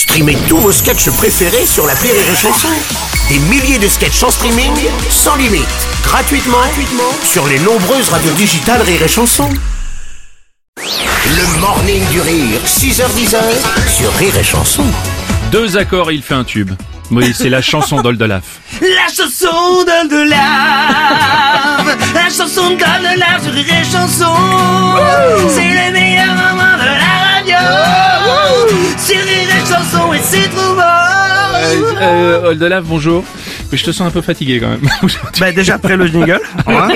Streamez tous vos sketchs préférés sur la Rire et Chanson. Des milliers de sketchs en streaming, sans limite, gratuitement, gratuitement sur les nombreuses radios digitales Rire et Chanson. Le morning du rire, 6h10 sur Rire et Chanson. Deux accords et il fait un tube. Oui, c'est la chanson d'Oldelaf. La chanson d'Oldelaf C'est trop bon Euh, Oldelaf, bonjour. Mais je te sens un peu fatigué quand même. Bah déjà après le jingle, hein,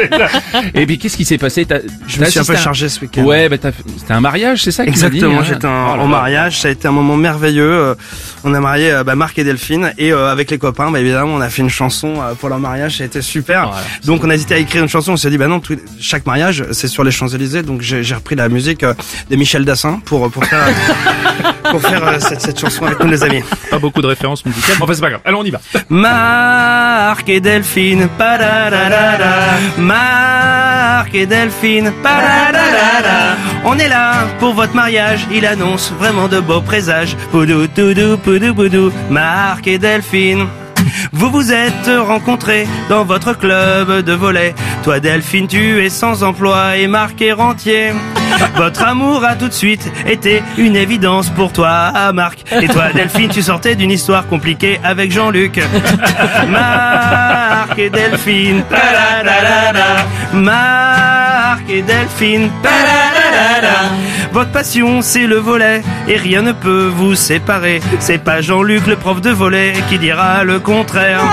Et puis qu'est-ce qui s'est passé? T'as- je me suis un peu chargé ce week-end. Ouais, bah t'as- c'était un mariage, c'est ça Exactement, hein j'étais en, Oh en mariage, ça a été un moment merveilleux. euh, On a marié euh, bah, Marc et Delphine et euh, avec les copains, bah, évidemment, on a fait une chanson euh, pour leur mariage, ça a été super. Voilà. donc on a hésité à écrire une chanson, on s'est dit bah non, tout- chaque mariage c'est sur les Champs Élysées, donc j'ai j'ai repris la musique euh, de Michel Dassin pour pour faire pour faire euh, cette, cette chanson avec nous les amis. Pas beaucoup de références musicales. Enfin, c'est pas grave. Allons, on y va. Marc et Delphine. Marc et Delphine. On est là pour votre mariage, il annonce vraiment de beaux présages. Poudou, toudou, poudou, poudou. Marc et Delphine. Vous vous êtes rencontrés dans votre club de volet. Toi Delphine, tu es sans emploi et Marc est rentier. Votre amour a tout de suite été une évidence pour toi, Marc. Et toi Delphine, tu sortais d'une histoire compliquée avec Jean-Luc. Marc et Delphine. Marc et Delphine. Votre passion, c'est le volet, et rien ne peut vous séparer. C'est pas Jean-Luc, le prof de volet, qui dira le contraire.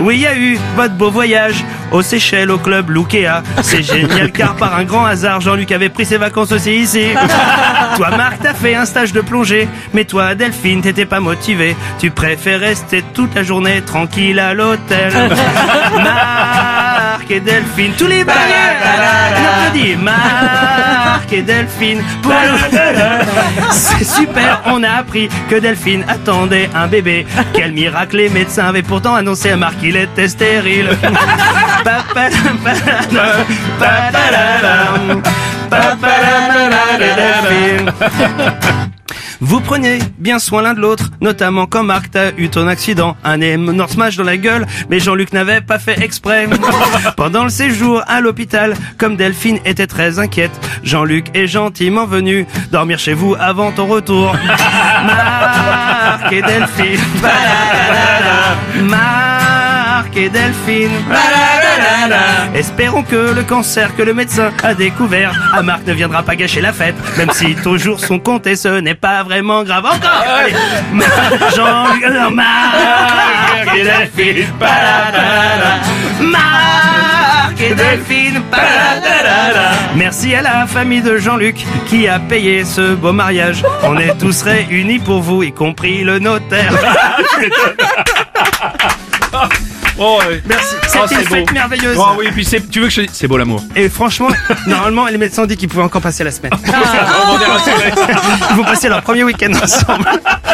Oui, il y a eu votre beau voyage aux Seychelles, au club Loukea. C'est génial, car par un grand hasard, Jean-Luc avait pris ses vacances aussi ici. Toi, Marc, t'as fait un stage de plongée, mais toi, Delphine, t'étais pas motivé. Tu préfères rester toute la journée tranquille à l'hôtel. Marc et Delphine, tous les. On applaudit Marc et Delphine. Pour le- C'est super, on a appris que Delphine attendait un bébé. Quel miracle, les médecins avaient pourtant annoncé à Marc qu'il était stérile. Vous prenez bien soin l'un de l'autre, notamment quand Marc t'as eu ton accident, un énorme smash dans la gueule, mais Jean-Luc n'avait pas fait exprès. Pendant le séjour à l'hôpital, comme Delphine était très inquiète, Jean-Luc est gentiment venu dormir chez vous avant ton retour. Marc et Delphine. Marc et Delphine. Espérons que le cancer que le médecin a découvert à Marc ne viendra pas gâcher la fête, même si toujours son compte et ce n'est pas vraiment grave encore. Allez. Jean-Luc, non, Marc et Delphine. Marc et Delphine. Merci à la famille de Jean-Luc qui a payé ce beau mariage. On est tous réunis pour vous, y compris le notaire. Oh, ouais. Merci. Oh, C'était c'est une fête beau. merveilleuse. Oh oui, puis c'est, tu veux que je c'est beau l'amour. Et franchement, normalement, les médecins ont dit qu'ils pouvaient encore passer la semaine. Est rassuré. Ils vont passer leur premier week-end ensemble.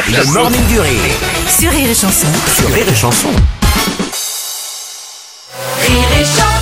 Le morning du rire, Sur Rire et Chanson. sur Rire et Chanson. Rire et Chanson.